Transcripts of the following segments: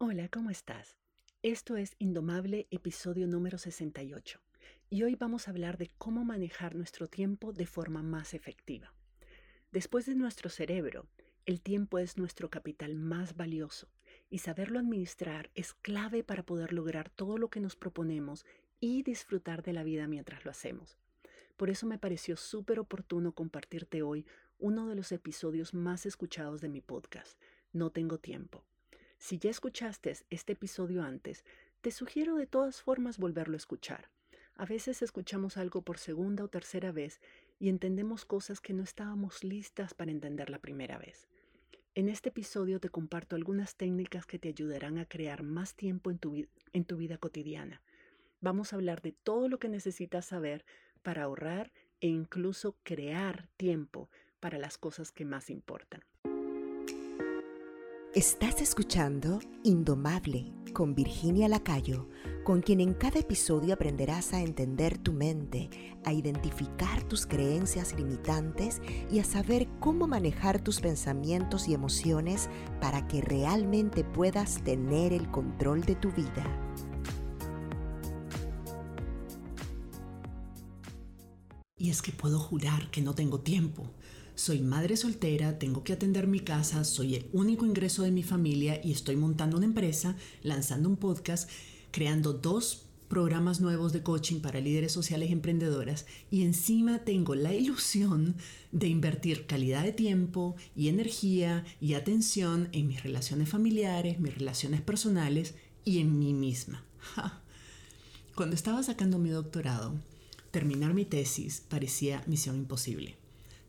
Hola, ¿cómo estás? Esto es Indomable, episodio número 68, y hoy vamos a hablar de cómo manejar nuestro tiempo de forma más efectiva. Después de nuestro cerebro, el tiempo es nuestro capital más valioso, y saberlo administrar es clave para poder lograr todo lo que nos proponemos y disfrutar de la vida mientras lo hacemos. Por eso me pareció súper oportuno compartirte hoy uno de los episodios más escuchados de mi podcast, No tengo tiempo. Si ya escuchaste este episodio antes, te sugiero de todas formas volverlo a escuchar. A veces escuchamos algo por segunda o tercera vez y entendemos cosas que no estábamos listas para entender la primera vez. En este episodio te comparto algunas técnicas que te ayudarán a crear más tiempo en tu, vida cotidiana. Vamos a hablar de todo lo que necesitas saber para ahorrar e incluso crear tiempo para las cosas que más importan. Estás escuchando Indomable con Virginia Lacayo, con quien en cada episodio aprenderás a entender tu mente, a identificar tus creencias limitantes y a saber cómo manejar tus pensamientos y emociones para que realmente puedas tener el control de tu vida. Y es que puedo jurar que no tengo tiempo soy madre soltera, tengo que atender mi casa, soy el único ingreso de mi familia y estoy montando una empresa, lanzando un podcast, creando dos programas nuevos de coaching para líderes sociales y emprendedoras y encima tengo la ilusión de invertir calidad de tiempo y energía y atención en mis relaciones familiares, mis relaciones personales y en mí misma. Cuando estaba sacando mi doctorado, terminar mi tesis parecía misión imposible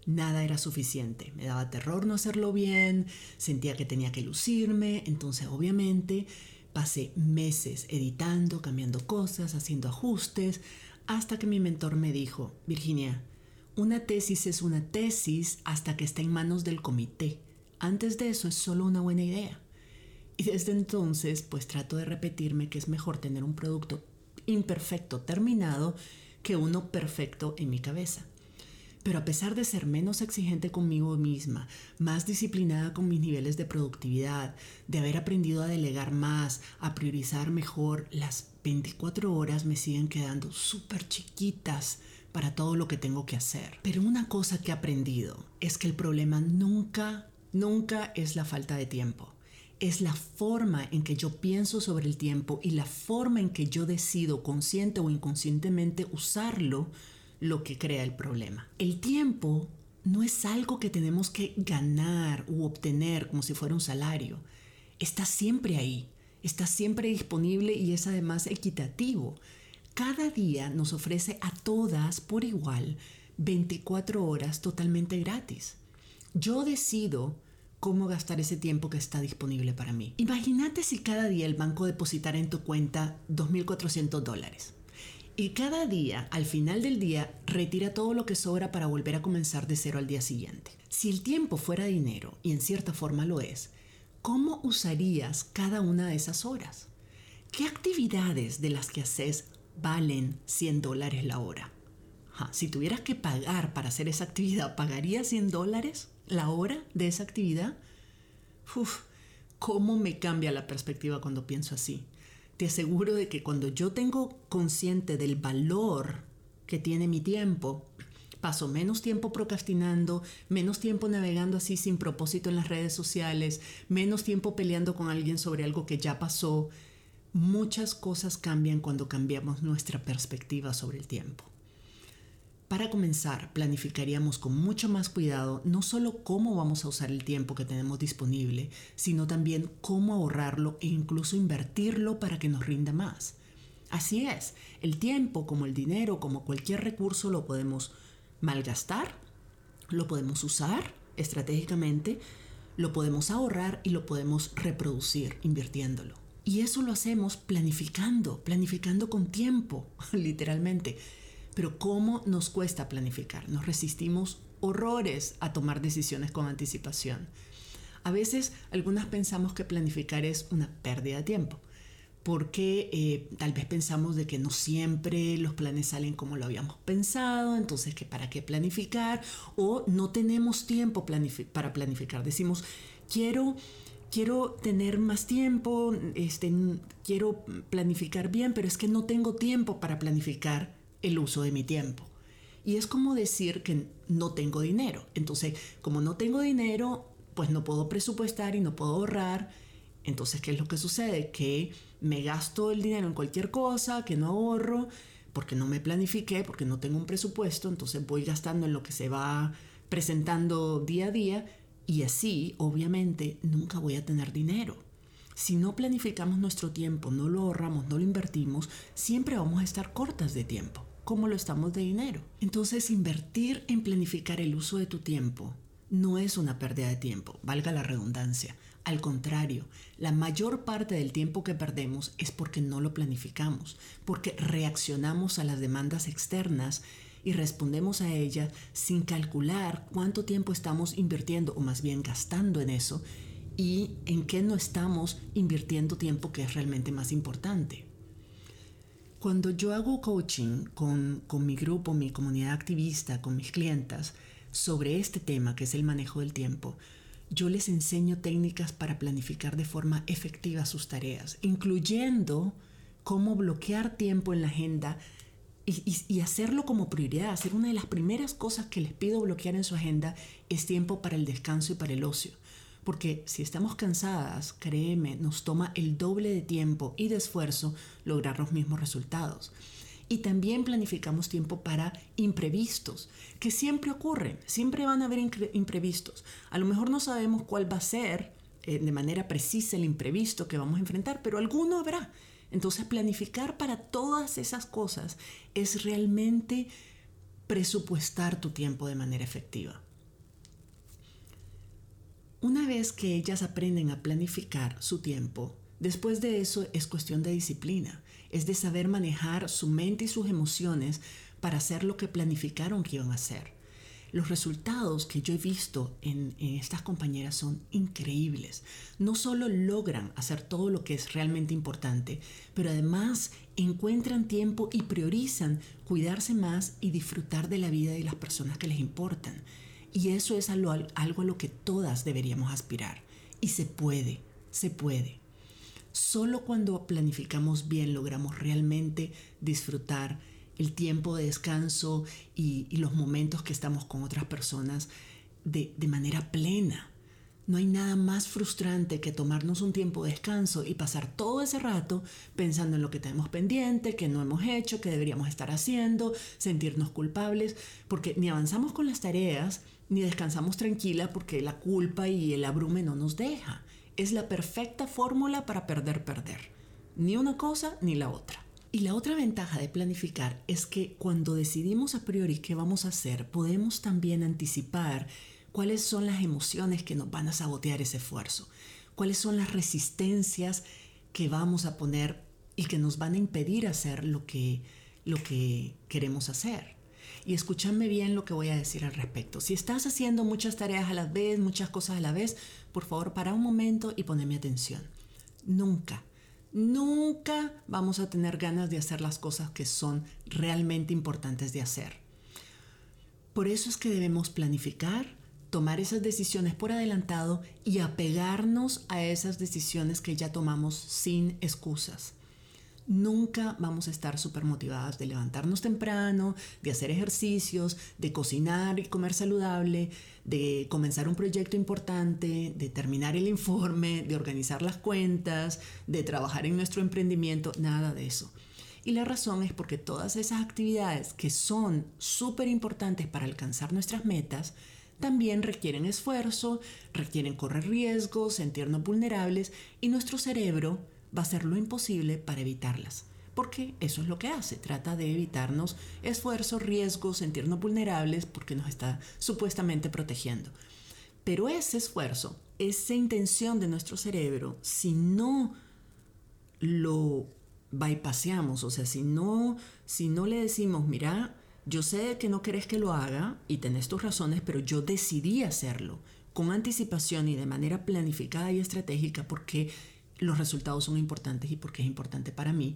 nada era suficiente. Me daba terror no hacerlo bien, sentía que tenía que lucirme, entonces obviamente pasé meses editando, cambiando cosas, haciendo ajustes, hasta que mi mentor me dijo, Virginia, una tesis es una tesis hasta que está en manos del comité. Antes de eso es solo una buena idea. Y desde entonces, pues trato de repetirme que es mejor tener un producto imperfecto terminado que uno perfecto en mi cabeza. Pero a pesar de ser menos exigente conmigo misma, más disciplinada con mis niveles de productividad, de haber aprendido a delegar más, a priorizar mejor, las 24 horas me siguen quedando súper chiquitas para todo lo que tengo que hacer. Pero una cosa que he aprendido es que el problema nunca, nunca es la falta de tiempo. Es la forma en que yo pienso sobre el tiempo y la forma en que yo decido consciente o inconscientemente usarlo lo que crea el problema. El tiempo no es algo que tenemos que ganar u obtener como si fuera un salario. Está siempre ahí, está siempre disponible y es además equitativo. Cada día nos ofrece a todas por igual 24 horas totalmente gratis. Yo decido cómo gastar ese tiempo que está disponible para mí. Imagínate si cada día el banco depositara en tu cuenta 2.400 dólares. Y cada día, al final del día, retira todo lo que sobra para volver a comenzar de cero al día siguiente. Si el tiempo fuera dinero, y en cierta forma lo es, ¿cómo usarías cada una de esas horas? ¿Qué actividades de las que haces valen 100 dólares la hora? si tuvieras que pagar para hacer esa actividad, ¿pagarías 100 dólares la hora de esa actividad? Uf, ¿cómo me cambia la perspectiva cuando pienso así? Te aseguro de que cuando yo tengo consciente del valor que tiene mi tiempo, paso menos tiempo procrastinando, menos tiempo navegando así sin propósito en las redes sociales, menos tiempo peleando con alguien sobre algo que ya pasó. Muchas cosas cambian cuando cambiamos nuestra perspectiva sobre el tiempo. Para comenzar, planificaríamos con mucho más cuidado no solo cómo vamos a usar el tiempo que tenemos disponible, sino también cómo ahorrarlo e incluso invertirlo para que nos rinda más. Así es, el tiempo como el dinero, como cualquier recurso, lo podemos malgastar, lo podemos usar estratégicamente, lo podemos ahorrar y lo podemos reproducir invirtiéndolo. Y eso lo hacemos planificando, planificando con tiempo, literalmente pero ¿cómo nos cuesta planificar? Nos resistimos horrores a tomar decisiones con anticipación. A veces algunas pensamos que planificar es una pérdida de tiempo, porque eh, tal vez pensamos de que no siempre los planes salen como lo habíamos pensado, entonces que para qué planificar, o no tenemos tiempo para planificar. Decimos, quiero quiero tener más tiempo, este, quiero planificar bien, pero es que no tengo tiempo para planificar el uso de mi tiempo. Y es como decir que no tengo dinero. Entonces, como no tengo dinero, pues no puedo presupuestar y no puedo ahorrar. Entonces, ¿qué es lo que sucede? Que me gasto el dinero en cualquier cosa, que no ahorro, porque no me planifiqué, porque no tengo un presupuesto, entonces voy gastando en lo que se va presentando día a día y así, obviamente, nunca voy a tener dinero. Si no planificamos nuestro tiempo, no lo ahorramos, no lo invertimos, siempre vamos a estar cortas de tiempo, como lo estamos de dinero. Entonces, invertir en planificar el uso de tu tiempo no es una pérdida de tiempo, valga la redundancia. Al contrario, la mayor parte del tiempo que perdemos es porque no lo planificamos, porque reaccionamos a las demandas externas y respondemos a ella sin calcular cuánto tiempo estamos invirtiendo o más bien gastando en eso y en qué no estamos invirtiendo tiempo que es realmente más importante. Cuando yo hago coaching con, con mi grupo, mi comunidad activista, con mis clientas, sobre este tema que es el manejo del tiempo, yo les enseño técnicas para planificar de forma efectiva sus tareas, incluyendo cómo bloquear tiempo en la agenda y, hacerlo como prioridad, hacer una de las primeras cosas que les pido bloquear en su agenda es tiempo para el descanso y para el ocio. Porque si estamos cansadas, créeme, nos toma el doble de tiempo y de esfuerzo lograr los mismos resultados. Y también planificamos tiempo para imprevistos, que siempre ocurren, siempre van a haber imprevistos. A lo mejor no sabemos cuál va a ser eh, de manera precisa el imprevisto que vamos a enfrentar, pero alguno habrá. Entonces planificar para todas esas cosas es realmente presupuestar tu tiempo de manera efectiva. Una vez que ellas aprenden a planificar su tiempo, después de eso es cuestión de disciplina, es de saber manejar su mente y sus emociones para hacer lo que planificaron que iban a hacer los resultados que yo he visto en, estas compañeras son increíbles. No solo logran hacer todo lo que es realmente importante, pero además encuentran tiempo y priorizan cuidarse más y disfrutar de la vida y las personas que les importan. Y eso es algo, algo a lo que todas deberíamos aspirar. Y se puede, se puede. Solo cuando planificamos bien logramos realmente disfrutar el tiempo de descanso y, los momentos que estamos con otras personas de, de manera plena. No hay nada más frustrante que tomarnos un tiempo de descanso y pasar todo ese rato pensando en lo que tenemos pendiente, que no hemos hecho, que deberíamos estar haciendo, sentirnos culpables, porque ni avanzamos con las tareas, ni descansamos tranquila porque la culpa y el abrume no nos deja. Es la perfecta fórmula para perder, perder. Ni una cosa ni la otra. Y la otra ventaja de planificar es que cuando decidimos a priori qué vamos a hacer, podemos también anticipar cuáles son las emociones que nos van a sabotear ese esfuerzo, cuáles son las resistencias que vamos a poner y que nos van a impedir hacer lo que, lo que queremos hacer. Y escúchame bien lo que voy a decir al respecto. Si estás haciendo muchas tareas a la vez, muchas cosas a la vez, por favor, para un momento y poneme atención. Nunca nunca vamos a tener ganas de hacer las cosas que son realmente importantes de hacer. Por eso es que debemos planificar, tomar esas decisiones por adelantado y apegarnos a esas decisiones que ya tomamos sin excusas nunca vamos a estar súper motivadas de levantarnos temprano, de hacer ejercicios, de cocinar y comer saludable, de comenzar un proyecto importante, de terminar el informe, de organizar las cuentas, de trabajar en nuestro emprendimiento, nada de eso. Y la razón es porque todas esas actividades que son súper importantes para alcanzar nuestras metas, también requieren esfuerzo, requieren correr riesgos, sentirnos vulnerables y nuestro cerebro va a hacer lo imposible para evitarlas. Porque eso es lo que hace, trata de evitarnos esfuerzos, riesgos, sentirnos vulnerables porque nos está supuestamente protegiendo. Pero ese esfuerzo, esa intención de nuestro cerebro, si no lo bypassamos, o sea, si no, si no le decimos, mira, yo sé que no querés que lo haga y tenés tus razones, pero yo decidí hacerlo con anticipación y de manera planificada y estratégica porque los resultados son importantes y porque es importante para mí,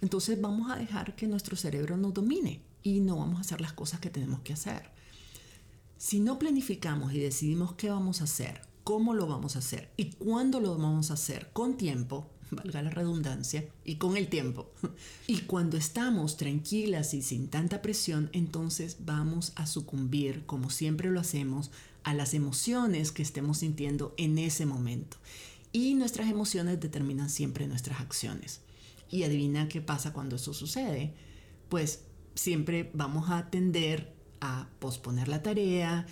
entonces vamos a dejar que nuestro cerebro nos domine y no vamos a hacer las cosas que tenemos que hacer. Si no planificamos y decidimos qué vamos a hacer cómo lo vamos a hacer y cuándo lo vamos a hacer con tiempo, valga la redundancia, y con el tiempo. Y cuando estamos tranquilas y sin tanta presión, entonces vamos a sucumbir, como siempre lo hacemos, a las emociones que estemos sintiendo en ese momento. Y nuestras emociones determinan siempre nuestras acciones. Y adivina qué pasa cuando eso sucede. Pues siempre vamos a tender a posponer la tarea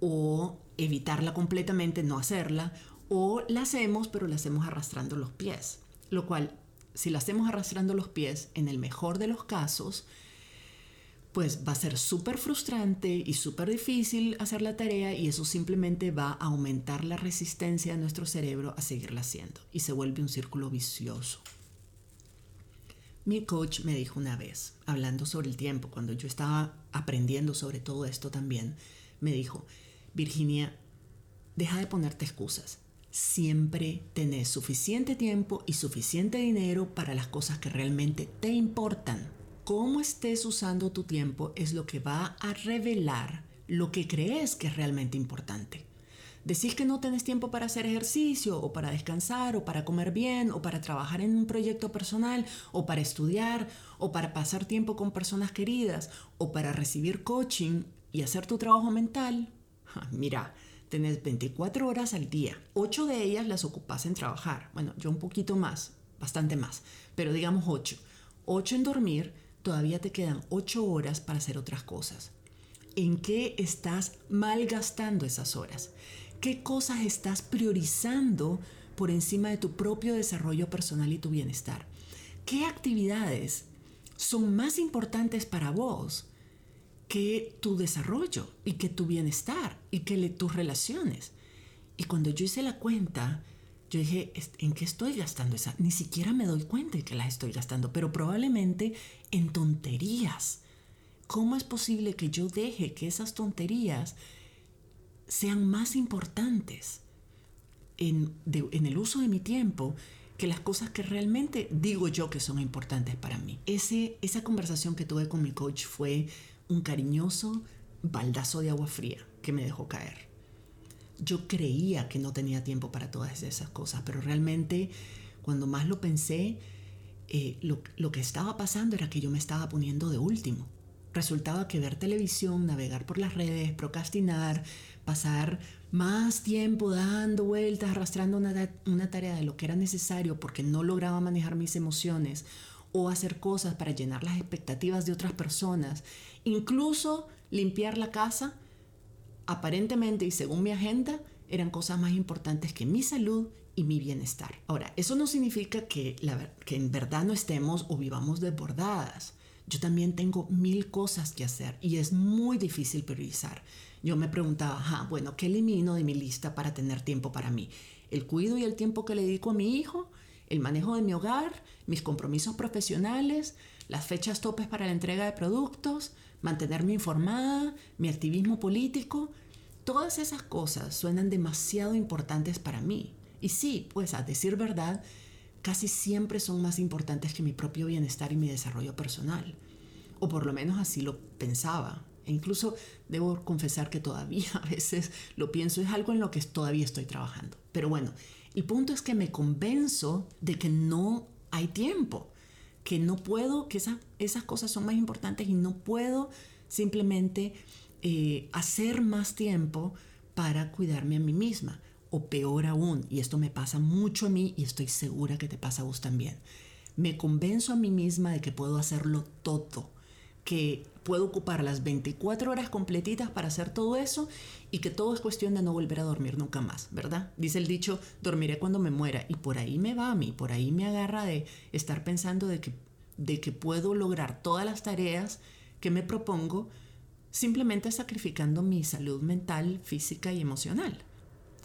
o evitarla completamente, no hacerla, o la hacemos pero la hacemos arrastrando los pies. Lo cual, si la hacemos arrastrando los pies, en el mejor de los casos, pues va a ser súper frustrante y súper difícil hacer la tarea y eso simplemente va a aumentar la resistencia de nuestro cerebro a seguirla haciendo y se vuelve un círculo vicioso. Mi coach me dijo una vez, hablando sobre el tiempo, cuando yo estaba aprendiendo sobre todo esto también, me dijo, Virginia, deja de ponerte excusas. Siempre tenés suficiente tiempo y suficiente dinero para las cosas que realmente te importan. Cómo estés usando tu tiempo es lo que va a revelar lo que crees que es realmente importante. Decís que no tenés tiempo para hacer ejercicio o para descansar o para comer bien o para trabajar en un proyecto personal o para estudiar o para pasar tiempo con personas queridas o para recibir coaching y hacer tu trabajo mental. Mira, tenés 24 horas al día. 8 de ellas las ocupas en trabajar. Bueno, yo un poquito más, bastante más, pero digamos 8. 8 en dormir, todavía te quedan 8 horas para hacer otras cosas. ¿En qué estás malgastando esas horas? ¿Qué cosas estás priorizando por encima de tu propio desarrollo personal y tu bienestar? ¿Qué actividades son más importantes para vos que tu desarrollo y que tu bienestar y que tus relaciones? Y cuando yo hice la cuenta, yo dije, ¿en qué estoy gastando esa? Ni siquiera me doy cuenta de que las estoy gastando, pero probablemente en tonterías. ¿Cómo es posible que yo deje que esas tonterías sean más importantes en, el uso de mi tiempo que las cosas que realmente digo yo que son importantes para mí. Ese, esa conversación que tuve con mi coach fue un cariñoso baldazo de agua fría que me dejó caer. Yo creía que no tenía tiempo para todas esas cosas, pero realmente cuando más lo pensé, eh, lo, lo que estaba pasando era que yo me estaba poniendo de último. Resultaba que ver televisión, navegar por las redes, procrastinar, pasar más tiempo dando vueltas, arrastrando una, tarea de lo que era necesario porque no lograba manejar mis emociones o hacer cosas para llenar las expectativas de otras personas, incluso limpiar la casa, aparentemente y según mi agenda, eran cosas más importantes que mi salud y mi bienestar. Ahora, eso no significa que, en verdad no estemos o vivamos desbordadas. Yo también tengo mil cosas que hacer y es muy difícil priorizar. Yo me preguntaba, bueno, ¿qué elimino de mi lista para tener tiempo para mí? El cuido y el tiempo que le dedico a mi hijo, el manejo de mi hogar, mis compromisos profesionales, las fechas topes para la entrega de productos, mantenerme informada, mi activismo político. Todas esas cosas suenan demasiado importantes para mí. Y sí, pues a decir verdad, casi siempre son más importantes que mi propio bienestar y mi desarrollo personal. O por lo menos así lo pensaba. E incluso debo confesar que todavía a veces lo pienso, es algo en lo que todavía estoy trabajando. Pero bueno, el punto es que me convenzo de que no hay tiempo, que no puedo, que esas cosas son más importantes y no puedo simplemente eh, hacer más tiempo para cuidarme a mí misma o peor aún, y esto me pasa mucho a mí y estoy segura que te pasa a vos también, me convenzo a mí misma de que puedo hacerlo todo, que puedo ocupar las 24 horas completitas para hacer todo eso y que todo es cuestión de no volver a dormir nunca más, ¿verdad? Dice el dicho, dormiré cuando me muera y por ahí me va a mí, por ahí me agarra de estar pensando de que, de que puedo lograr todas las tareas que me propongo simplemente sacrificando mi salud mental, física y emocional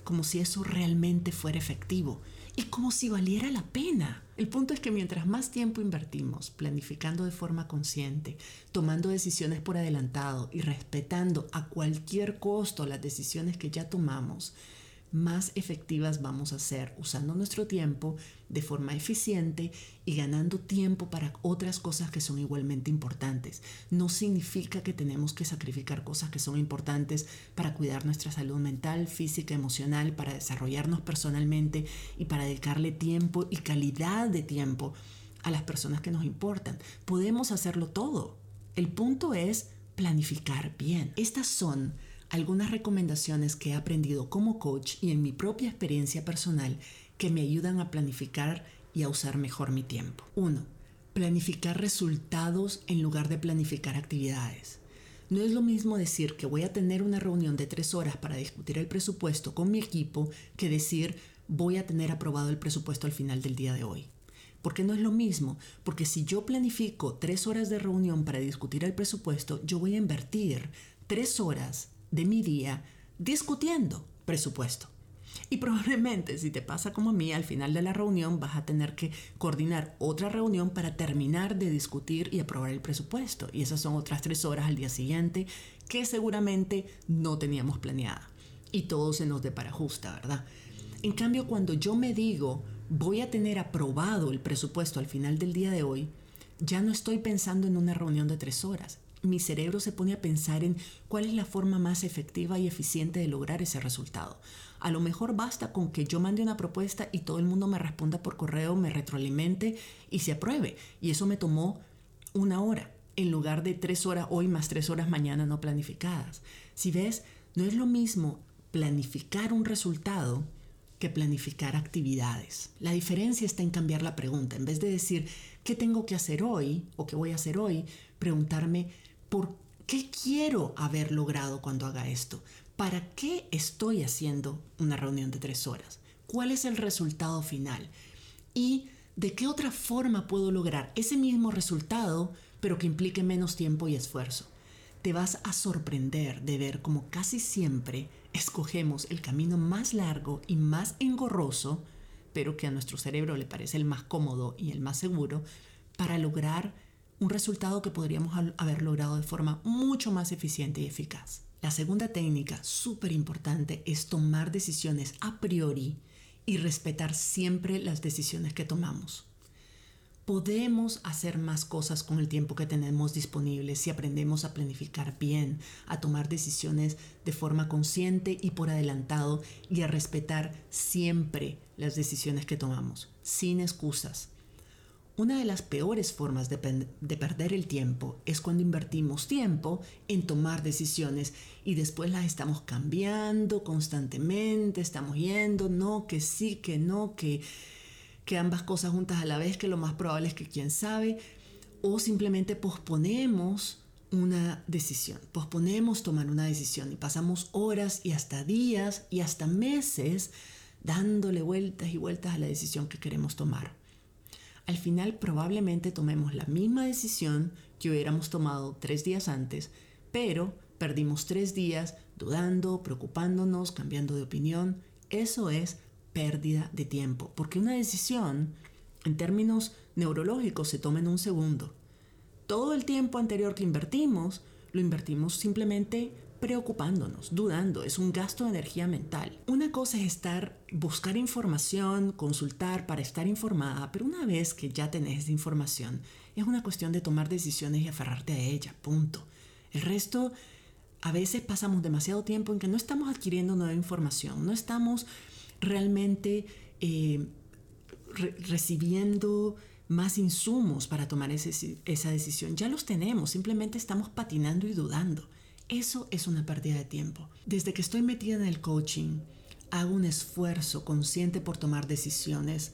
como si eso realmente fuera efectivo y como si valiera la pena. El punto es que mientras más tiempo invertimos planificando de forma consciente, tomando decisiones por adelantado y respetando a cualquier costo las decisiones que ya tomamos, más efectivas vamos a ser usando nuestro tiempo de forma eficiente y ganando tiempo para otras cosas que son igualmente importantes. No significa que tenemos que sacrificar cosas que son importantes para cuidar nuestra salud mental, física, emocional, para desarrollarnos personalmente y para dedicarle tiempo y calidad de tiempo a las personas que nos importan. Podemos hacerlo todo. El punto es planificar bien. Estas son algunas recomendaciones que he aprendido como coach y en mi propia experiencia personal que me ayudan a planificar y a usar mejor mi tiempo. 1. Planificar resultados en lugar de planificar actividades. No es lo mismo decir que voy a tener una reunión de tres horas para discutir el presupuesto con mi equipo que decir voy a tener aprobado el presupuesto al final del día de hoy. Porque no es lo mismo, porque si yo planifico tres horas de reunión para discutir el presupuesto, yo voy a invertir tres horas de mi día discutiendo presupuesto. Y probablemente si te pasa como a mí, al final de la reunión vas a tener que coordinar otra reunión para terminar de discutir y aprobar el presupuesto. Y esas son otras tres horas al día siguiente que seguramente no teníamos planeada. Y todo se nos deparajusta, ¿verdad? En cambio, cuando yo me digo voy a tener aprobado el presupuesto al final del día de hoy, ya no estoy pensando en una reunión de tres horas mi cerebro se pone a pensar en cuál es la forma más efectiva y eficiente de lograr ese resultado. A lo mejor basta con que yo mande una propuesta y todo el mundo me responda por correo, me retroalimente y se apruebe. Y eso me tomó una hora en lugar de tres horas hoy más tres horas mañana no planificadas. Si ves, no es lo mismo planificar un resultado que planificar actividades. La diferencia está en cambiar la pregunta. En vez de decir, ¿qué tengo que hacer hoy o qué voy a hacer hoy? Preguntarme, ¿Por qué quiero haber logrado cuando haga esto? ¿Para qué estoy haciendo una reunión de tres horas? ¿Cuál es el resultado final? ¿Y de qué otra forma puedo lograr ese mismo resultado, pero que implique menos tiempo y esfuerzo? Te vas a sorprender de ver cómo casi siempre escogemos el camino más largo y más engorroso, pero que a nuestro cerebro le parece el más cómodo y el más seguro, para lograr un resultado que podríamos haber logrado de forma mucho más eficiente y eficaz. La segunda técnica, súper importante, es tomar decisiones a priori y respetar siempre las decisiones que tomamos. Podemos hacer más cosas con el tiempo que tenemos disponible si aprendemos a planificar bien, a tomar decisiones de forma consciente y por adelantado y a respetar siempre las decisiones que tomamos, sin excusas. Una de las peores formas de, perder el tiempo es cuando invertimos tiempo en tomar decisiones y después las estamos cambiando constantemente, estamos yendo, no, que sí, que no, que, que ambas cosas juntas a la vez, que lo más probable es que quién sabe, o simplemente posponemos una decisión, posponemos tomar una decisión y pasamos horas y hasta días y hasta meses dándole vueltas y vueltas a la decisión que queremos tomar al final probablemente tomemos la misma decisión que hubiéramos tomado tres días antes, pero perdimos tres días dudando, preocupándonos, cambiando de opinión. Eso es pérdida de tiempo, porque una decisión en términos neurológicos se toma en un segundo. Todo el tiempo anterior que invertimos, lo invertimos simplemente preocupándonos, dudando, es un gasto de energía mental. Una cosa es estar, buscar información, consultar para estar informada, pero una vez que ya tenés esa información, es una cuestión de tomar decisiones y aferrarte a ella, punto. El resto, a veces pasamos demasiado tiempo en que no estamos adquiriendo nueva información, no estamos realmente eh, recibiendo más insumos para tomar esa decisión. Ya los tenemos, simplemente estamos patinando y dudando. Eso es una pérdida de tiempo. Desde que estoy metida en el coaching, hago un esfuerzo consciente por tomar decisiones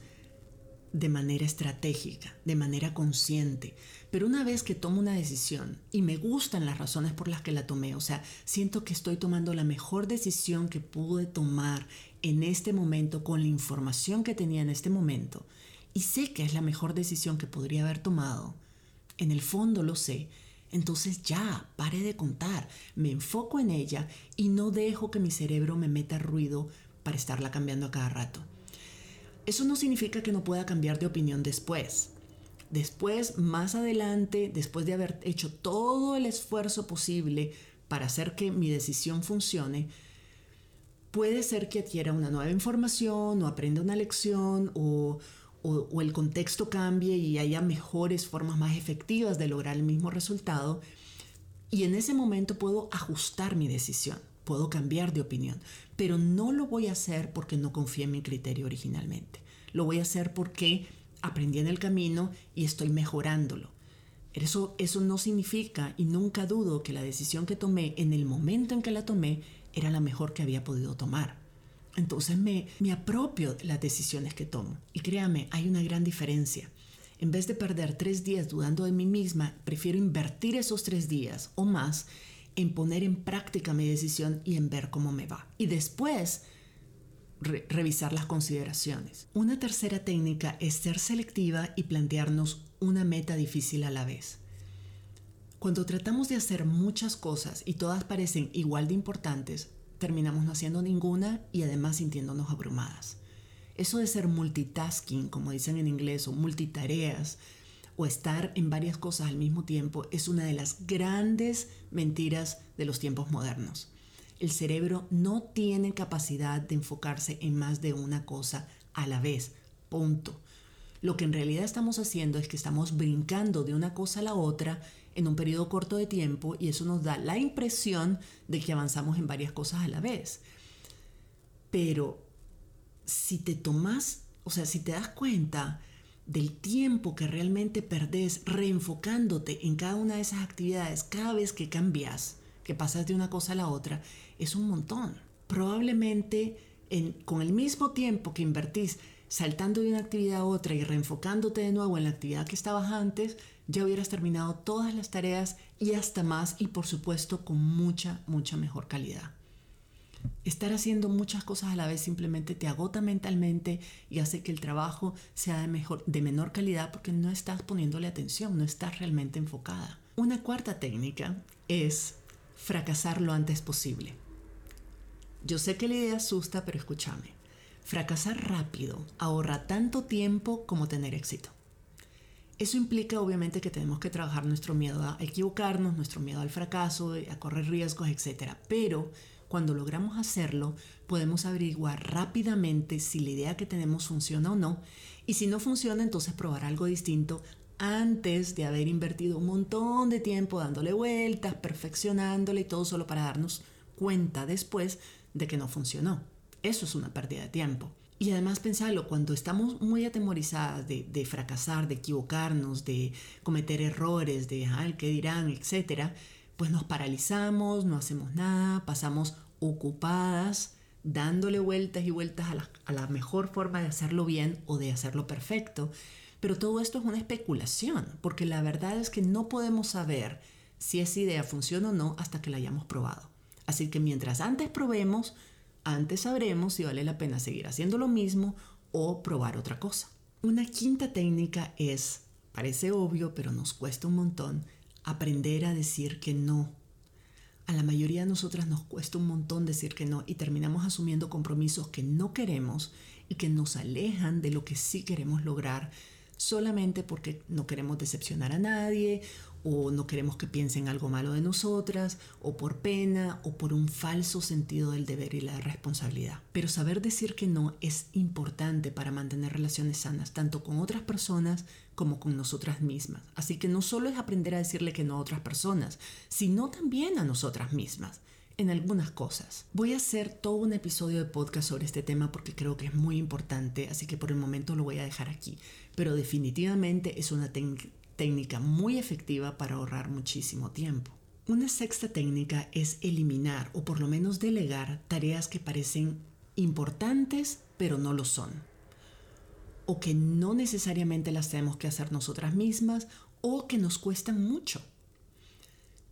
de manera estratégica, de manera consciente. Pero una vez que tomo una decisión y me gustan las razones por las que la tomé, o sea, siento que estoy tomando la mejor decisión que pude tomar en este momento con la información que tenía en este momento, y sé que es la mejor decisión que podría haber tomado, en el fondo lo sé, entonces ya, pare de contar, me enfoco en ella y no dejo que mi cerebro me meta ruido para estarla cambiando a cada rato. Eso no significa que no pueda cambiar de opinión después. Después, más adelante, después de haber hecho todo el esfuerzo posible para hacer que mi decisión funcione, puede ser que adquiera una nueva información o aprenda una lección o, o, el contexto cambie y haya mejores formas más efectivas de lograr el mismo resultado. Y en ese momento puedo ajustar mi decisión, puedo cambiar de opinión, pero no lo voy a hacer porque no confíe en mi criterio originalmente. Lo voy a hacer porque aprendí en el camino y estoy mejorándolo. Eso, eso no significa y nunca dudo que la decisión que tomé en el momento en que la tomé era la mejor que había podido tomar. Entonces me, me apropio las decisiones que tomo. Y créame, hay una gran diferencia. En vez de perder tres días dudando de mí misma, prefiero invertir esos tres días o más en poner en práctica mi decisión y en ver cómo me va. Y después revisar las consideraciones. Una tercera técnica es ser selectiva y plantearnos una meta difícil a la vez. Cuando tratamos de hacer muchas cosas y todas parecen igual de importantes, terminamos no haciendo ninguna y además sintiéndonos abrumadas. Eso de ser multitasking, como dicen en inglés, o multitareas, o estar en varias cosas al mismo tiempo, es una de las grandes mentiras de los tiempos modernos. El cerebro no tiene capacidad de enfocarse en más de una cosa a la vez. Punto. Lo que en realidad estamos haciendo es que estamos brincando de una cosa a la otra en un periodo corto de tiempo y eso nos da la impresión de que avanzamos en varias cosas a la vez. Pero si te tomas, o sea, si te das cuenta del tiempo que realmente perdés reenfocándote en cada una de esas actividades cada vez que cambias, que pasas de una cosa a la otra, es un montón. Probablemente con el mismo tiempo que invertís saltando de una actividad a otra y reenfocándote de nuevo en la actividad que estabas antes, ya hubieras terminado todas las tareas y hasta más y por supuesto con mucha, mucha mejor calidad. Estar haciendo muchas cosas a la vez simplemente te agota mentalmente y hace que el trabajo sea de, mejor, de menor calidad porque no estás poniéndole atención, no estás realmente enfocada. Una cuarta técnica es fracasar lo antes posible. Yo sé que la idea asusta, pero escúchame. Fracasar rápido ahorra tanto tiempo como tener éxito. Eso implica obviamente que tenemos que trabajar nuestro miedo a equivocarnos, nuestro miedo al fracaso, a correr riesgos, etc. Pero cuando logramos hacerlo, podemos averiguar rápidamente si la idea que tenemos funciona o no. Y si no funciona, entonces probar algo distinto antes de haber invertido un montón de tiempo dándole vueltas, perfeccionándole y todo solo para darnos cuenta después de que no funcionó. Eso es una pérdida de tiempo. Y además pensarlo, cuando estamos muy atemorizadas de, fracasar, de equivocarnos, de cometer errores, de qué dirán, etc., pues nos paralizamos, no hacemos nada, pasamos ocupadas, dándole vueltas y vueltas a la, a la mejor forma de hacerlo bien o de hacerlo perfecto. Pero todo esto es una especulación, porque la verdad es que no podemos saber si esa idea funciona o no hasta que la hayamos probado. Así que mientras antes probemos, antes sabremos si vale la pena seguir haciendo lo mismo o probar otra cosa. Una quinta técnica es, parece obvio, pero nos cuesta un montón, aprender a decir que no. A la mayoría de nosotras nos cuesta un montón decir que no y terminamos asumiendo compromisos que no queremos y que nos alejan de lo que sí queremos lograr solamente porque no queremos decepcionar a nadie o no queremos que piensen algo malo de nosotras, o por pena, o por un falso sentido del deber y la responsabilidad. Pero saber decir que no es importante para mantener relaciones sanas, tanto con otras personas como con nosotras mismas. Así que no solo es aprender a decirle que no a otras personas, sino también a nosotras mismas en algunas cosas. Voy a hacer todo un episodio de podcast sobre este tema porque creo que es muy importante, así que por el momento lo voy a dejar aquí. Pero definitivamente es una técnica muy efectiva para ahorrar muchísimo tiempo. Una sexta técnica es eliminar o por lo menos delegar tareas que parecen importantes pero no lo son. O que no necesariamente las tenemos que hacer nosotras mismas o que nos cuestan mucho.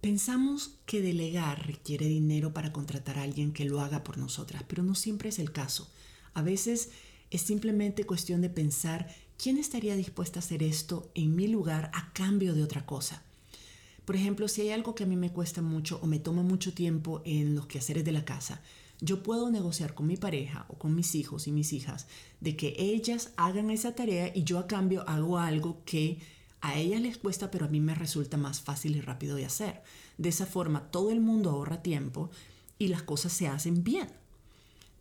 Pensamos que delegar requiere dinero para contratar a alguien que lo haga por nosotras, pero no siempre es el caso. A veces es simplemente cuestión de pensar ¿quién estaría dispuesta a hacer esto en mi lugar a cambio de otra cosa? Por ejemplo, si hay algo que a mí me cuesta mucho o me toma mucho tiempo en los quehaceres de la casa, yo puedo negociar con mi pareja o con mis hijos y mis hijas de que ellas hagan esa tarea y yo a cambio hago algo que a ellas les cuesta pero a mí me resulta más fácil y rápido de hacer. De esa forma todo el mundo ahorra tiempo y las cosas se hacen bien.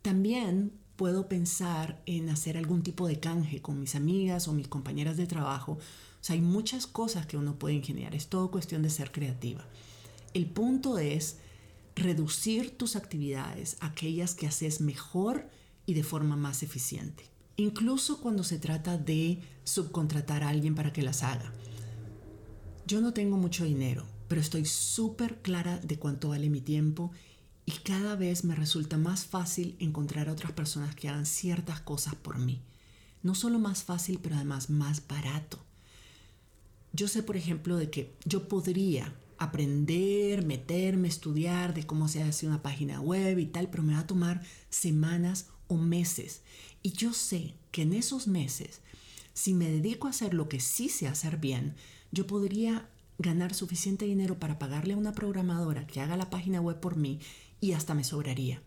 También puedo pensar en hacer algún tipo de canje con mis amigas o mis compañeras de trabajo. O sea, hay muchas cosas que uno puede ingeniar. Es todo cuestión de ser creativa. El punto es reducir tus actividades, aquellas que haces mejor y de forma más eficiente. Incluso cuando se trata de subcontratar a alguien para que las haga. Yo no tengo mucho dinero, pero estoy súper clara de cuánto vale mi tiempo y cada vez me resulta más fácil encontrar a otras personas que hagan ciertas cosas por mí. No solo más fácil, pero además más barato. Yo sé, por ejemplo, de que yo podría aprender, meterme, estudiar de cómo se hace una página web y tal, pero me va a tomar semanas o meses. Y yo sé que en esos meses, si me dedico a hacer lo que sí sé hacer bien, yo podría ganar suficiente dinero para pagarle a una programadora que haga la página web por mí y hasta me sobraría.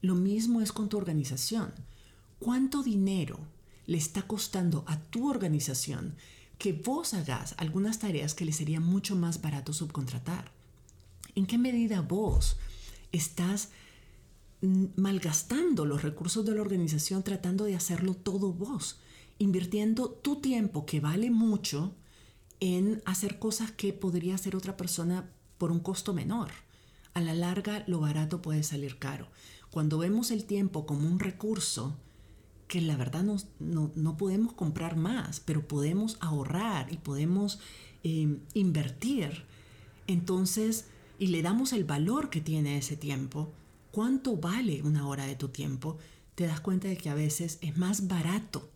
Lo mismo es con tu organización. ¿Cuánto dinero le está costando a tu organización que vos hagas algunas tareas que le sería mucho más barato subcontratar. ¿En qué medida vos estás malgastando los recursos de la organización tratando de hacerlo todo vos? Invirtiendo tu tiempo, que vale mucho, en hacer cosas que podría hacer otra persona por un costo menor. A la larga, lo barato puede salir caro. Cuando vemos el tiempo como un recurso, que la verdad no, no, podemos comprar más, pero podemos ahorrar y podemos eh, invertir. Entonces, y le damos el valor que tiene ese tiempo, cuánto vale una hora de tu tiempo, te das cuenta de que a veces es más barato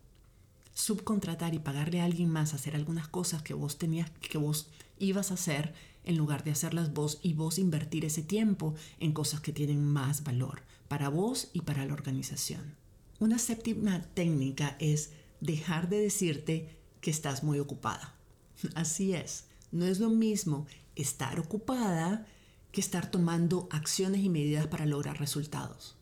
subcontratar y pagarle a alguien más hacer algunas cosas que vos tenías que vos ibas a hacer en lugar de hacerlas vos y vos invertir ese tiempo en cosas que tienen más valor para vos y para la organización. Una séptima técnica es dejar de decirte que estás muy ocupada. Así es, no es lo mismo estar ocupada que estar tomando acciones y medidas para lograr resultados.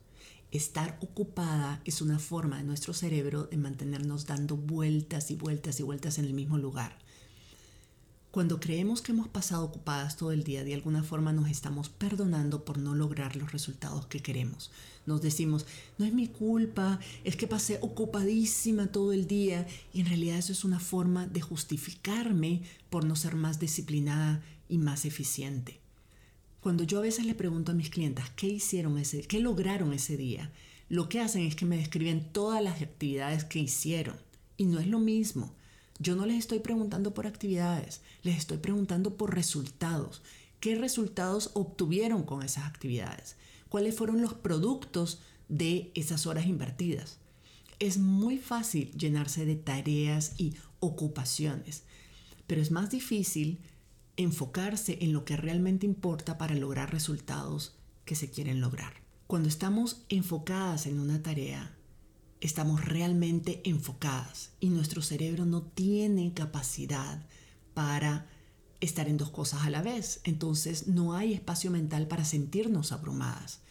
Estar ocupada es una forma de nuestro cerebro de mantenernos dando vueltas y vueltas y vueltas en el mismo lugar. Cuando creemos que hemos pasado ocupadas todo el día, de alguna forma nos estamos perdonando por no lograr los resultados que queremos. Nos decimos, no es mi culpa, es que pasé ocupadísima todo el día y en realidad eso es una forma de justificarme por no ser más disciplinada y más eficiente. Cuando yo a veces le pregunto a mis clientas qué hicieron ese, qué lograron ese día, lo que hacen es que me describen todas las actividades que hicieron y no es lo mismo. Yo no les estoy preguntando por actividades, les estoy preguntando por resultados. ¿Qué resultados obtuvieron con esas actividades? ¿Cuáles fueron los productos de esas horas invertidas? Es muy fácil llenarse de tareas y ocupaciones, pero es más difícil enfocarse en lo que realmente importa para lograr resultados que se quieren lograr. Cuando estamos enfocadas en una tarea, estamos realmente enfocadas y nuestro cerebro no tiene capacidad para estar en dos cosas a la vez. Entonces no hay espacio mental para sentirnos abrumadas.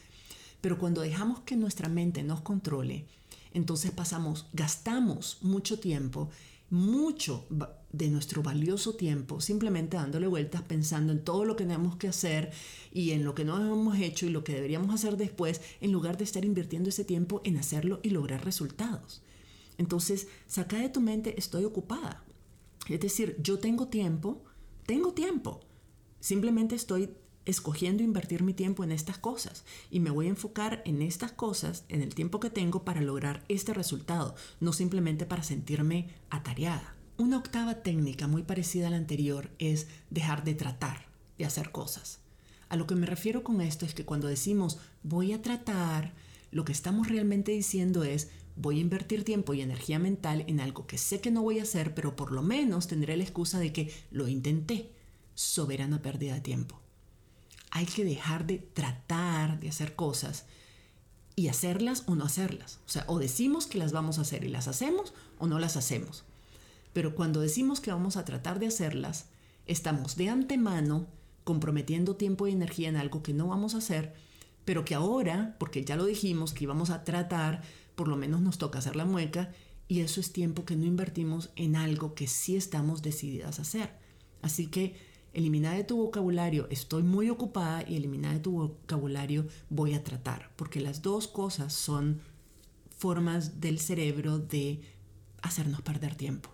Pero cuando dejamos que nuestra mente nos controle, entonces pasamos, gastamos mucho tiempo, mucho de nuestro valioso tiempo simplemente dándole vueltas pensando en todo lo que tenemos que hacer y en lo que no hemos hecho y lo que deberíamos hacer después en lugar de estar invirtiendo ese tiempo en hacerlo y lograr resultados. Entonces, saca de tu mente estoy ocupada. Es decir, yo tengo tiempo, tengo tiempo. Simplemente estoy escogiendo invertir mi tiempo en estas cosas y me voy a enfocar en estas cosas en el tiempo que tengo para lograr este resultado, no simplemente para sentirme atareada. Una octava técnica muy parecida a la anterior es dejar de tratar de hacer cosas. A lo que me refiero con esto es que cuando decimos voy a tratar, lo que estamos realmente diciendo es voy a invertir tiempo y energía mental en algo que sé que no voy a hacer, pero por lo menos tendré la excusa de que lo intenté. Soberana pérdida de tiempo. Hay que dejar de tratar de hacer cosas y hacerlas o no hacerlas. O sea, o decimos que las vamos a hacer y las hacemos o no las hacemos. Pero cuando decimos que vamos a tratar de hacerlas, estamos de antemano comprometiendo tiempo y energía en algo que no vamos a hacer, pero que ahora, porque ya lo dijimos que íbamos a tratar, por lo menos nos toca hacer la mueca y eso es tiempo que no invertimos en algo que sí estamos decididas a hacer. Así que Elimina de tu vocabulario estoy muy ocupada y elimina de tu vocabulario voy a tratar, porque las dos cosas son formas del cerebro de hacernos perder tiempo.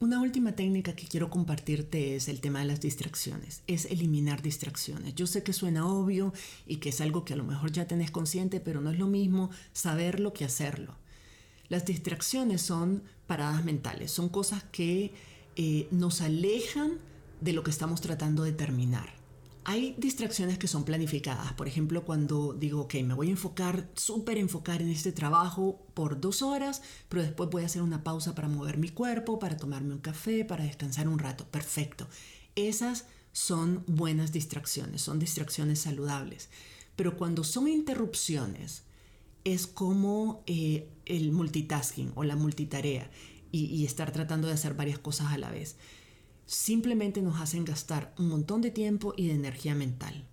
Una última técnica que quiero compartirte es el tema de las distracciones, es eliminar distracciones. Yo sé que suena obvio y que es algo que a lo mejor ya tenés consciente, pero no es lo mismo saberlo que hacerlo. Las distracciones son paradas mentales, son cosas que eh, nos alejan de lo que estamos tratando de terminar. Hay distracciones que son planificadas. Por ejemplo, cuando digo, ok, me voy a enfocar, súper enfocar en este trabajo por dos horas, pero después voy a hacer una pausa para mover mi cuerpo, para tomarme un café, para descansar un rato. Perfecto. Esas son buenas distracciones, son distracciones saludables. Pero cuando son interrupciones, es como eh, el multitasking o la multitarea y estar tratando de hacer varias cosas a la vez simplemente nos hacen gastar un montón de tiempo y de energía mental.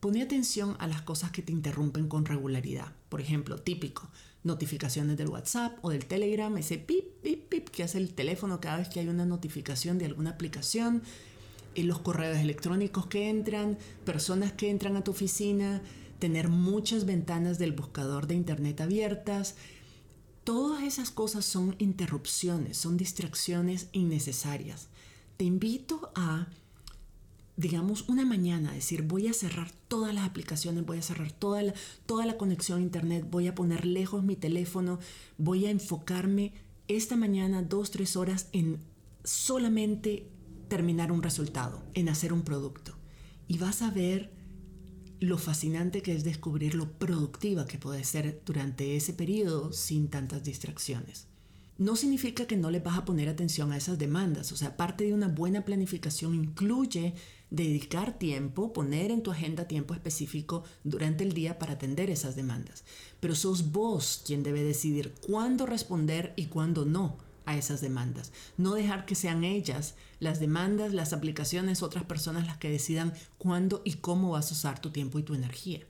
Pone atención a las cosas que te interrumpen con regularidad. Por ejemplo, típico, notificaciones del WhatsApp o del Telegram, ese pip, pip, pip que hace el teléfono cada vez que hay una notificación de alguna aplicación, en eh, los correos electrónicos que entran, personas que entran a tu oficina, tener muchas ventanas del buscador de Internet abiertas. Todas esas cosas son interrupciones, son distracciones innecesarias te invito a, digamos, una mañana, decir, voy a cerrar todas las aplicaciones, voy a cerrar toda la, toda la conexión a Internet, voy a poner lejos mi teléfono, voy a enfocarme esta mañana dos, tres horas en solamente terminar un resultado, en hacer un producto. Y vas a ver lo fascinante que es descubrir lo productiva que puede ser durante ese periodo sin tantas distracciones no significa que no le vas a poner atención a esas demandas. O sea, parte de una buena planificación incluye dedicar tiempo, poner en tu agenda tiempo específico durante el día para atender esas demandas. Pero sos vos quien debe decidir cuándo responder y cuándo no a esas demandas. No dejar que sean ellas las demandas, las aplicaciones, otras personas las que decidan cuándo y cómo vas a usar tu tiempo y tu energía.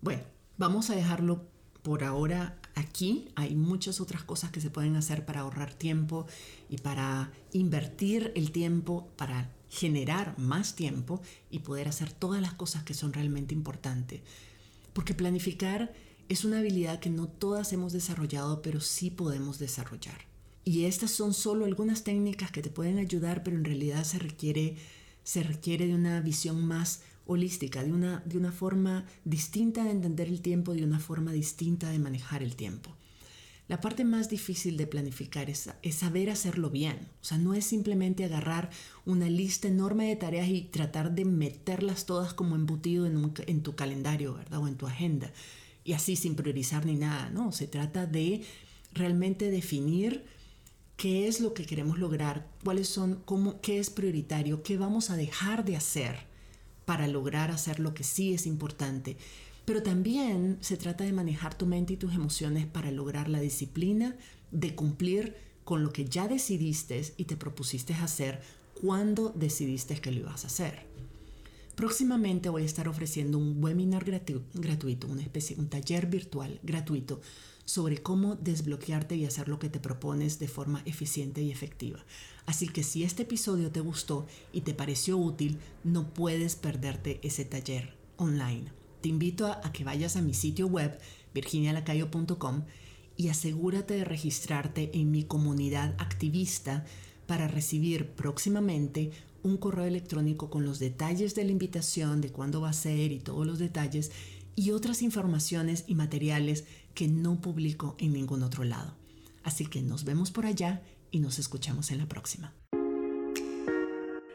Bueno, vamos a dejarlo por ahora aquí hay muchas otras cosas que se pueden hacer para ahorrar tiempo y para invertir el tiempo, para generar más tiempo y poder hacer todas las cosas que son realmente importantes. Porque planificar es una habilidad que no todas hemos desarrollado, pero sí podemos desarrollar. Y estas son solo algunas técnicas que te pueden ayudar, pero en realidad se requiere, se requiere de una visión más holística, de una, de una forma distinta de entender el tiempo, de una forma distinta de manejar el tiempo. La parte más difícil de planificar es, saber hacerlo bien. O sea, no es simplemente agarrar una lista enorme de tareas y tratar de meterlas todas como embutido en, en tu calendario, ¿verdad? O en tu agenda. Y así sin priorizar ni nada, ¿no? Se trata de realmente definir qué es lo que queremos lograr, cuáles son, cómo, qué es prioritario, qué vamos a dejar de hacer para lograr hacer lo que sí es importante. Pero también se trata de manejar tu mente y tus emociones para lograr la disciplina de cumplir con lo que ya decidiste y te propusiste hacer cuando decidiste que lo ibas a hacer. Próximamente voy a estar ofreciendo un webinar gratuito, una especie, un taller virtual gratuito sobre cómo desbloquearte y hacer lo que te propones de forma eficiente y efectiva. Así que si este episodio te gustó y te pareció útil, no puedes perderte ese taller online. Te invito a, que vayas a mi sitio web virginialacayo.com y asegúrate de registrarte en mi comunidad activista para recibir próximamente un correo electrónico con los detalles de la invitación, de cuándo va a ser y todos los detalles y otras informaciones y materiales que no publico en ningún otro lado. Así que nos vemos por allá y nos escuchamos en la próxima.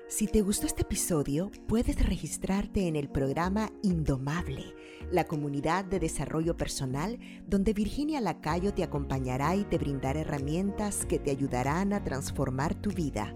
Si te gustó este episodio, puedes registrarte en el programa Indomable, la comunidad de desarrollo personal donde Virginia Lacayo te acompañará y te brindará herramientas que te ayudarán a transformar tu vida.